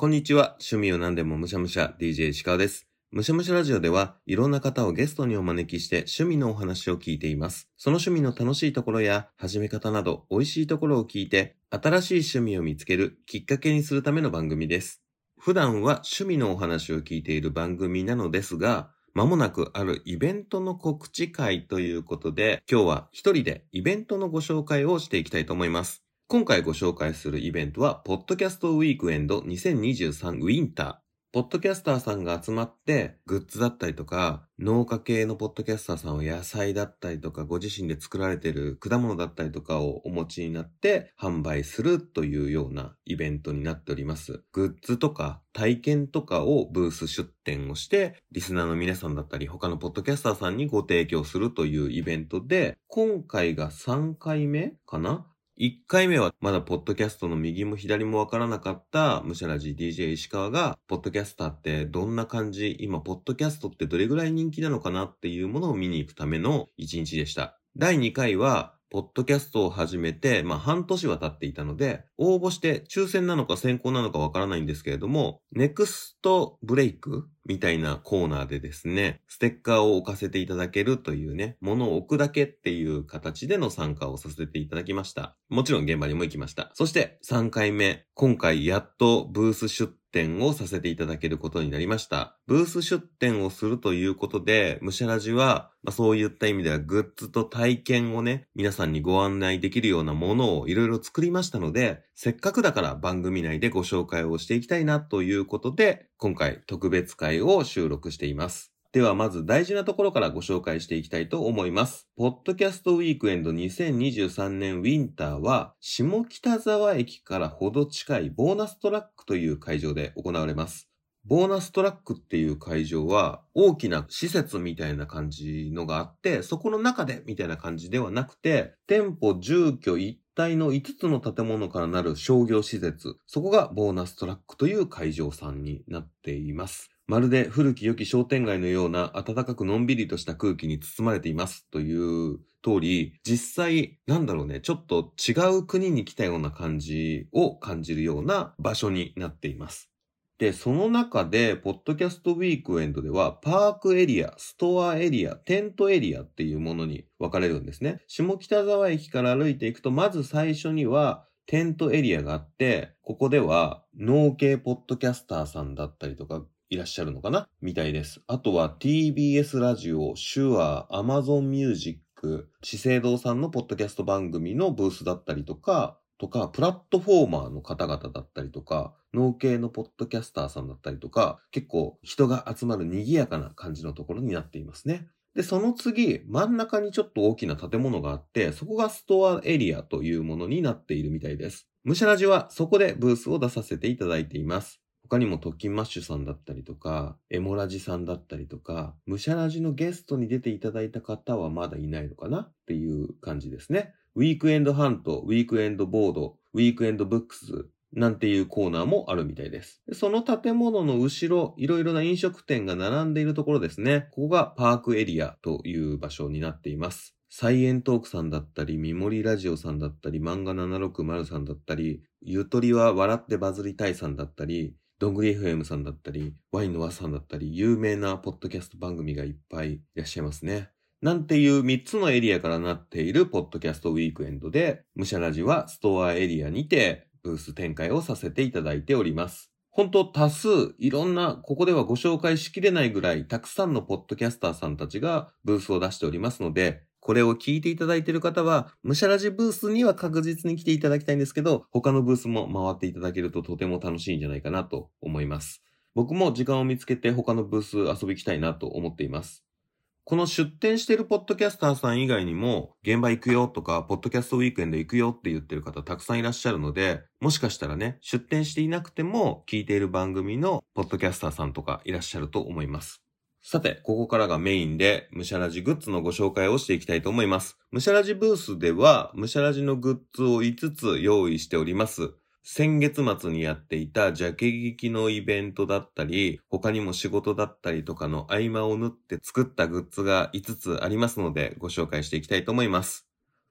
こんにちは。趣味を何でもむしゃむしゃ DJ 石川です。むしゃむしゃラジオではいろんな方をゲストにお招きして趣味のお話を聞いています。その趣味の楽しいところや始め方など美味しいところを聞いて新しい趣味を見つけるきっかけにするための番組です。普段は趣味のお話を聞いている番組なのですが、まもなくあるイベントの告知会ということで、今日は一人でイベントのご紹介をしていきたいと思います。今回ご紹介するイベントは、ポッドキャストウィークエンド2023ウィンター。ポッドキャスターさんが集まって、グッズだったりとか、農家系のポッドキャスターさんは野菜だったりとか、ご自身で作られている果物だったりとかをお持ちになって販売するというようなイベントになっております。グッズとか体験とかをブース出展をして、リスナーの皆さんだったり、他のポッドキャスターさんにご提供するというイベントで、今回が3回目かな？1回目はまだポッドキャストの右も左もわからなかったむしゃらじ DJ 石川が、ポッドキャスターってどんな感じ、今ポッドキャストってどれぐらい人気なのかな？っていうものを見に行くための1日でした。第2回は、ポッドキャストを始めて、まあ半年は経っていたので、応募して抽選なのか先行なのかわからないんですけれども、ネクストブレイクみたいなコーナーでですね、ステッカーを置かせていただけるというね、ものを置くだけっていう形での参加をさせていただきました。もちろん現場にも行きました。そして3回目、今回やっとブース出展をさせていただけることになりました。ブース出展をするということで、ムシャラジは、まあ、そういった意味ではグッズと体験をね、皆さんにご案内できるようなものをいろいろ作りましたので、せっかくだから番組内でご紹介をしていきたいなということで、今回特別会を収録しています。ではまず大事なところからご紹介していきたいと思います。ポッドキャストウィークエンド2023年ウィンターは、下北沢駅からほど近いボーナストラックという会場で行われます。ボーナストラックっていう会場は大きな施設みたいな感じのがあって、そこの中でみたいな感じではなくて、店舗、住居一体の5つの建物からなる商業施設、そこがボーナストラックという会場さんになっています。まるで古き良き商店街のような暖かくのんびりとした空気に包まれていますという通り、実際、なんだろうね、ちょっと違う国に来たような感じを感じるような場所になっています。で、その中で、ポッドキャストウィークエンドでは、パークエリア、ストアエリア、テントエリアっていうものに分かれるんですね。下北沢駅から歩いていくと、まず最初には、テントエリアがあって、ここでは、農系ポッドキャスターさんだったりとか、いらっしゃるのかな？みたいです。あとは TBS ラジオ、シュア、Amazon Music、資生堂さんのポッドキャスト番組のブースだったりとか、とか、プラットフォーマーの方々だったりとか、農系のポッドキャスターさんだったりとか、結構人が集まる賑やかな感じのところになっていますね。で、その次、真ん中にちょっと大きな建物があって、そこがストアエリアというものになっているみたいです。ムシャラジはそこでブースを出させていただいています。他にもトッキンマッシュさんだったりとか、エモラジさんだったりとか、ムシャラジのゲストに出ていただいた方はまだいないのかなっていう感じですね。ウィークエンドハント、ウィークエンドボード、ウィークエンドブックスなんていうコーナーもあるみたいです。その建物の後ろ、いろいろな飲食店が並んでいるところですね。ここがパークエリアという場所になっています。サイエントークさんだったり、ミモリラジオさんだったり、漫画760さんだったり、ゆとりは笑ってバズりたいさんだったり、どんぐり FM さんだったり、ワインの輪さんだったり、有名なポッドキャスト番組がいっぱいいらっしゃいますね。なんていう3つのエリアからなっているポッドキャストウィークエンドで、ムシャラジはストアエリアにてブース展開をさせていただいております。本当多数、いろんな、ここではご紹介しきれないぐらい、たくさんのポッドキャスターさんたちがブースを出しておりますので、これを聞いていただいている方は、ムシャラジブースには確実に来ていただきたいんですけど、他のブースも回っていただけるととても楽しいんじゃないかなと思います。僕も時間を見つけて他のブース遊び行きたいなと思っています。この出展しているポッドキャスターさん以外にも、現場行くよとか、ポッドキャストウィークエンド行くよって言ってる方たくさんいらっしゃるので、もしかしたらね、出展していなくても、聞いている番組のポッドキャスターさんとかいらっしゃると思います。さて、ここからがメインで、ムシャラジグッズのご紹介をしていきたいと思います。ムシャラジブースでは、ムシャラジのグッズを5つ用意しております。先月末にやっていたジャケ劇のイベントだったり、他にも仕事だったりとかの合間を縫って作ったグッズが5つありますのでご紹介していきたいと思います。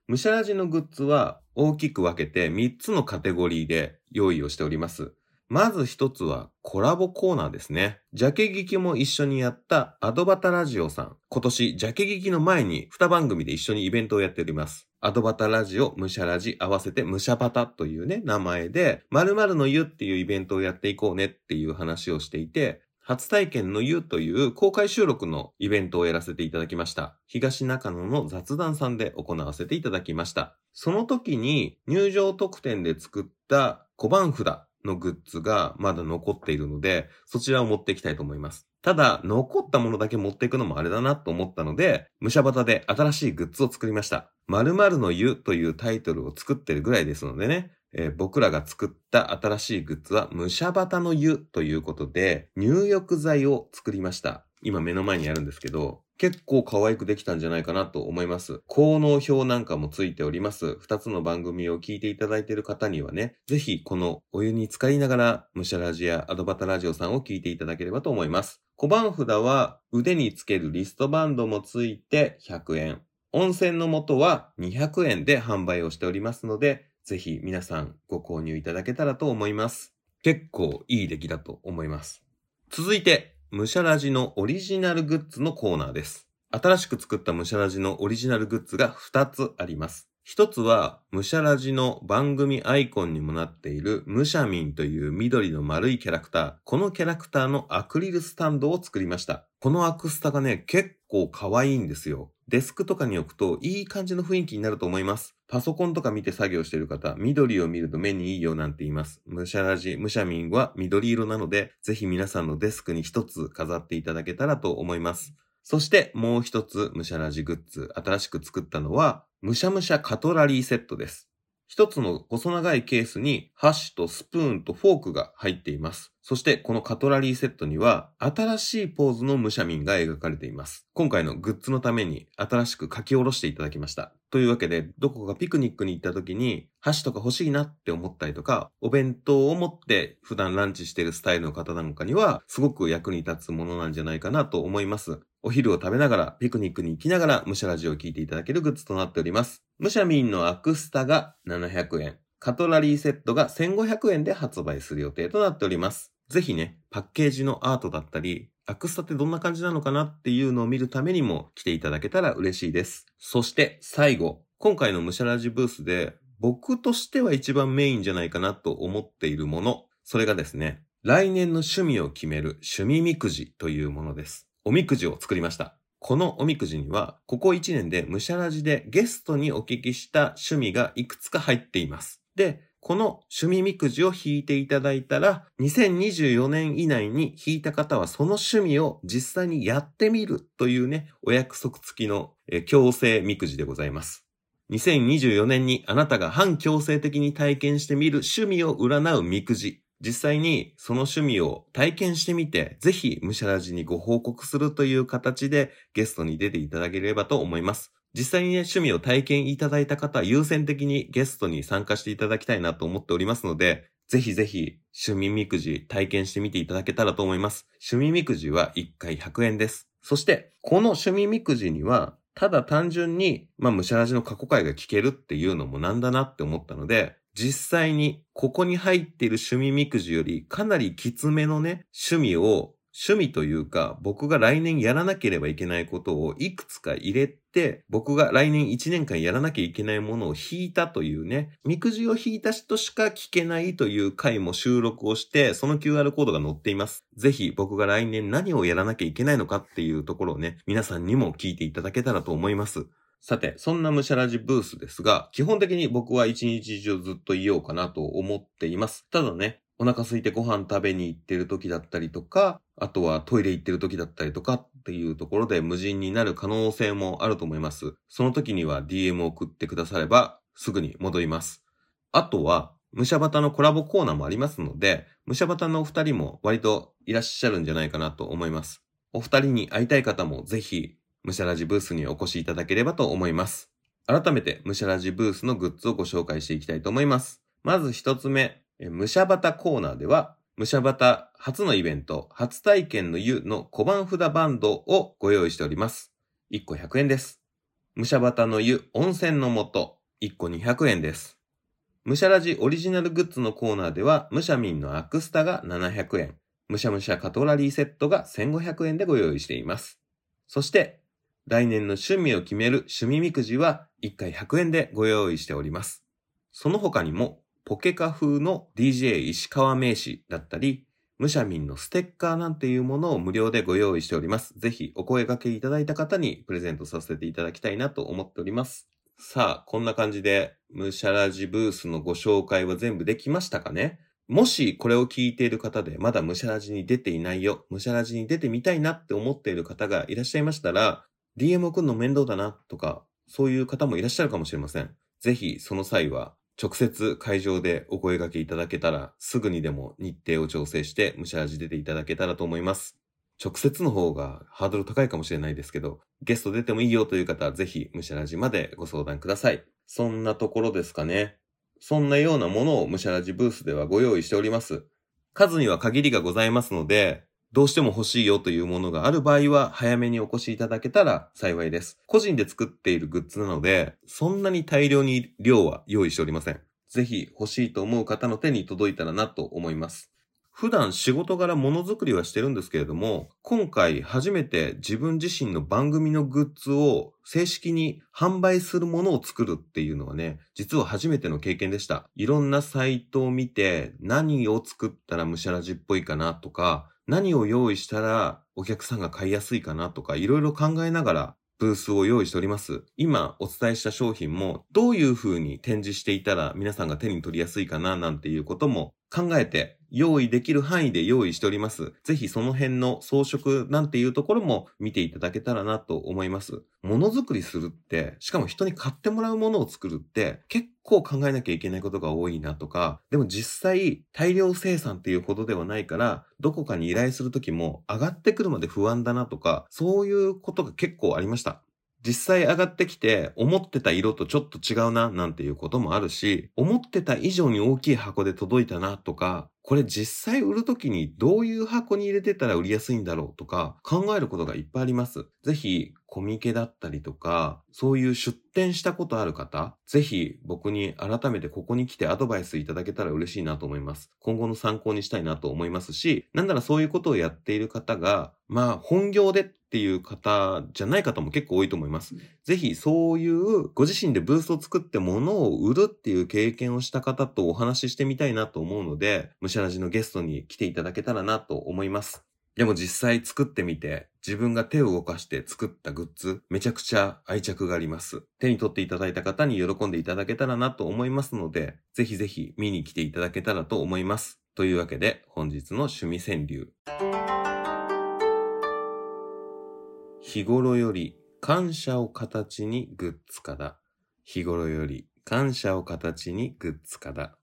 ムシャラジのグッズは大きく分けて3つのカテゴリーで用意をしております。まず一つはコラボコーナーですね。ジャケ聞きも一緒にやったアドバタラジオさん。今年ジャケ聞きの前に2番組で一緒にイベントをやっております。アドバタラジオ、ムシャラジ合わせてムシャバタというね、名前で、〇〇の湯っていうイベントをやっていこうねっていう話をしていて、初体験の湯という公開収録のイベントをやらせていただきました。東中野の雑談さんで行わせていただきました。その時に入場特典で作った小判札のグッズがまだ残っているので、そちらを持っていきたいと思います。ただ、残ったものだけ持っていくのもあれだなと思ったので、武者バで新しいグッズを作りました。〇〇の湯というタイトルを作ってるぐらいですのでね、えー、僕らが作った新しいグッズは、武者バの湯ということで、入浴剤を作りました。今目の前にあるんですけど、結構可愛くできたんじゃないかなと思います。効能表なんかもついております。二つの番組を聞いていただいている方にはね、ぜひこのお湯に浸かりながら、ムシャラジやアドバタラジオさんを聞いていただければと思います。小判札は腕につけるリストバンドもついて100円。温泉の素は200円で販売をしておりますので、ぜひ皆さんご購入いただけたらと思います。結構いい出来だと思います。続いて、ムシャラジのオリジナルグッズのコーナーです。新しく作ったムシャラジのオリジナルグッズが2つあります。一つは、ムシャラジの番組アイコンにもなっているムシャミンという緑の丸いキャラクター。このキャラクターのアクリルスタンドを作りました。このアクスタがね、結構可愛いんですよ。デスクとかに置くといい感じの雰囲気になると思います。パソコンとか見て作業してる方、緑を見ると目にいいよなんて言います。ムシャラジ、ムシャミンは緑色なので、ぜひ皆さんのデスクに一つ飾っていただけたらと思います。そしてもう一つムシャラジグッズ、新しく作ったのは、ムシャムシャカトラリーセットです。一つの細長いケースに箸とスプーンとフォークが入っています。そしてこのカトラリーセットには新しいポーズの武者民が描かれています。今回のグッズのために新しく書き下ろしていただきました。というわけで、どこかピクニックに行った時に箸とか欲しいなって思ったりとか、お弁当を持って普段ランチしてるスタイルの方なんかにはすごく役に立つものなんじゃないかなと思います。お昼を食べながら、ピクニックに行きながら、ムシャラジオを聴いていただけるグッズとなっております。ムシャミンのアクスタが700円。カトラリーセットが1500円で発売する予定となっております。ぜひね、パッケージのアートだったり、アクスタってどんな感じなのかなっていうのを見るためにも来ていただけたら嬉しいです。そして最後、今回のムシャラジブースで僕としては一番メインじゃないかなと思っているもの、それがですね、来年の趣味を決める趣味みくじというものです。おみくじを作りました。このおみくじには、ここ1年でむしゃらじでゲストにお聞きした趣味がいくつか入っています。で、この趣味みくじを引いていただいたら、2024年以内に引いた方はその趣味を実際にやってみるというね、お約束付きの、強制みくじでございます。2024年にあなたが反強制的に体験してみる趣味を占うみくじ。実際にその趣味を体験してみて、ぜひムシャラジにご報告するという形でゲストに出ていただければと思います。実際にね、趣味を体験いただいた方優先的にゲストに参加していただきたいなと思っておりますので、ぜひぜひ趣味みくじ体験してみていただけたらと思います。趣味みくじは1回100円です。そして、この趣味みくじには、ただ単純に、まあ、ムシャラジの過去回が聞けるっていうのもなんだなって思ったので、実際にここに入っている趣味みくじよりかなりきつめのね、趣味を趣味というか、僕が来年やらなければいけないことをいくつか入れて、僕が来年1年間やらなきゃいけないものを引いたというね、みくじを引いた人しか聞けないという回も収録をして、その QR コードが載っています。ぜひ僕が来年何をやらなきゃいけないのかっていうところをね、皆さんにも聞いていただけたらと思います。さて、そんなムシャラジブースですが、基本的に僕は一日中ずっといようかなと思っています。ただね、お腹空いてご飯食べに行ってる時だったりとか、あとはトイレ行ってる時だったりとかっていうところで無人になる可能性もあると思います。その時には DM を送ってくださればすぐに戻ります。あとは、ムシャバタのコラボコーナーもありますので、ムシャバタのお二人も割といらっしゃるんじゃないかなと思います。お二人に会いたい方もぜひムシャラジブースにお越しいただければと思います。改めてムシャラジブースのグッズをご紹介していきたいと思います。まず一つ目、ムシャバタコーナーでは、ムシャバタ初のイベント、初体験の湯の小判札バンドをご用意しております。1個100円です。ムシャバタの湯温泉の素、1個200円です。むしゃらじオリジナルグッズのコーナーでは、むしゃみんのアクスタが700円、むしゃむしゃカトラリーセットが1500円でご用意しています。そして、来年の趣味を決める趣味みくじは1回100円でご用意しております。その他にも、ポケカ風の DJ 石川名刺だったり、むしゃみんのステッカーなんていうものを無料でご用意しております。ぜひお声掛けいただいた方にプレゼントさせていただきたいなと思っております。さあ、こんな感じで、ムシャラジブースのご紹介は全部できましたかね？もしこれを聞いている方で、まだムシャラジに出ていないよ、ムシャラジに出てみたいなって思っている方がいらっしゃいましたら、DM 送るの面倒だなとか、そういう方もいらっしゃるかもしれません。ぜひその際は、直接会場でお声掛けいただけたら、すぐにでも日程を調整して、ムシャラジ出ていただけたらと思います。直接の方がハードル高いかもしれないですけど、ゲスト出てもいいよという方はぜひ、むしゃらじまでご相談ください。そんなところですかね。そんなようなものをむしゃらじブースではご用意しております。数には限りがございますので、どうしても欲しいよというものがある場合は早めにお越しいただけたら幸いです。個人で作っているグッズなので、そんなに大量に量は用意しておりません。ぜひ欲しいと思う方の手に届いたらなと思います。普段仕事柄ものづくりはしてるんですけれども、今回初めて自分自身の番組のグッズを正式に販売するものを作るっていうのはね、実は初めての経験でした。いろんなサイトを見て何を作ったらむしゃらじっぽいかなとか、何を用意したらお客さんが買いやすいかなとか、いろいろ考えながらブースを用意しております。今お伝えした商品もどういう風に展示していたら皆さんが手に取りやすいかななんていうことも考えて用意できる範囲で用意しております。ぜひその辺の装飾なんていうところも見ていただけたらなと思います。ものづくりするって、しかも人に買ってもらうものを作るって結構考えなきゃいけないことが多いなとか、でも実際大量生産っていうほどではないから、どこかに依頼するときも上がってくるまで不安だなとか、そういうことが結構ありました。実際上がってきて思ってた色とちょっと違うななんていうこともあるし、思ってた以上に大きい箱で届いたなとか、これ実際売るときにどういう箱に入れてたら売りやすいんだろうとか考えることがいっぱいあります。ぜひコミケだったりとか、そういう出店したことある方、ぜひ僕に改めてここに来てアドバイスいただけたら嬉しいなと思います。今後の参考にしたいなと思いますし、なんならそういうことをやっている方が、まあ本業でっていう方じゃない方も結構多いと思います。ぜひそういうご自身でブースを作って物を売るっていう経験をした方とお話ししてみたいなと思うので、むしゃらじのゲストに来ていただけたらなと思います。でも実際作ってみて、自分が手を動かして作ったグッズ、めちゃくちゃ愛着があります。手に取っていただいた方に喜んでいただけたらなと思いますので、ぜひぜひ見に来ていただけたらと思います。というわけで、本日の趣味川柳。日頃より感謝を形にグッズ化だ。日頃より感謝を形にグッズ化だ。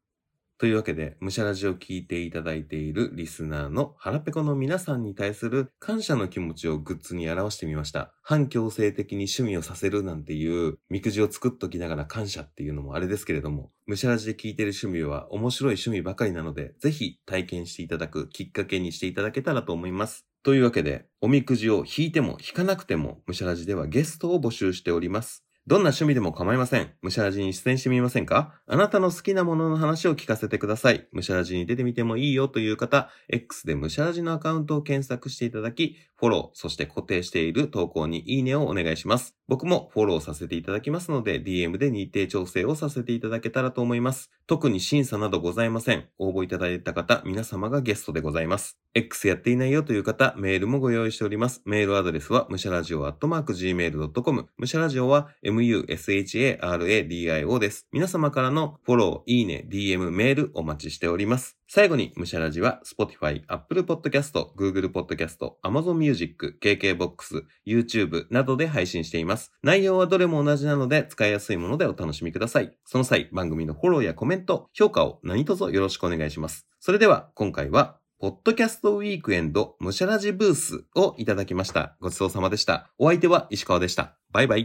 というわけで、むしゃらじを聞いていただいているリスナーの腹ペコの皆さんに対する感謝の気持ちをグッズに表してみました。反強制的に趣味をさせるなんていうみくじを作っときながら感謝っていうのもあれですけれども、むしゃらじで聞いている趣味は面白い趣味ばかりなので、ぜひ体験していただくきっかけにしていただけたらと思います。というわけで、おみくじを引いても引かなくても、むしゃらじではゲストを募集しております。どんな趣味でも構いません。むしゃらじに出演してみませんか？あなたの好きなものの話を聞かせてください。むしゃらじに出てみてもいいよという方、X でむしゃらじのアカウントを検索していただき、フォロー、そして固定している投稿にいいねをお願いします。僕もフォローさせていただきますので、DM で日程調整をさせていただけたらと思います。特に審査などございません。応募いただいた方、皆様がゲストでございます。X やっていないよという方、メールもご用意しております。メールアドレスは、むしゃらじお gmail.com。むしゃらじおは、musharadio です。皆様からのフォロー、いいね、DM、メールお待ちしております。最後に、むしゃらじは、Spotify、Apple Podcast、Google Podcast、Amazon Music、KKBOX、YouTube などで配信しています。内容はどれも同じなので使いやすいものでお楽しみください。その際、番組のフォローやコメント、評価を何卒よろしくお願いします。それでは、今回は、ポッドキャストウィークエンドムシャラジブースをいただきました。ごちそうさまでした。お相手は石川でした。バイバイ。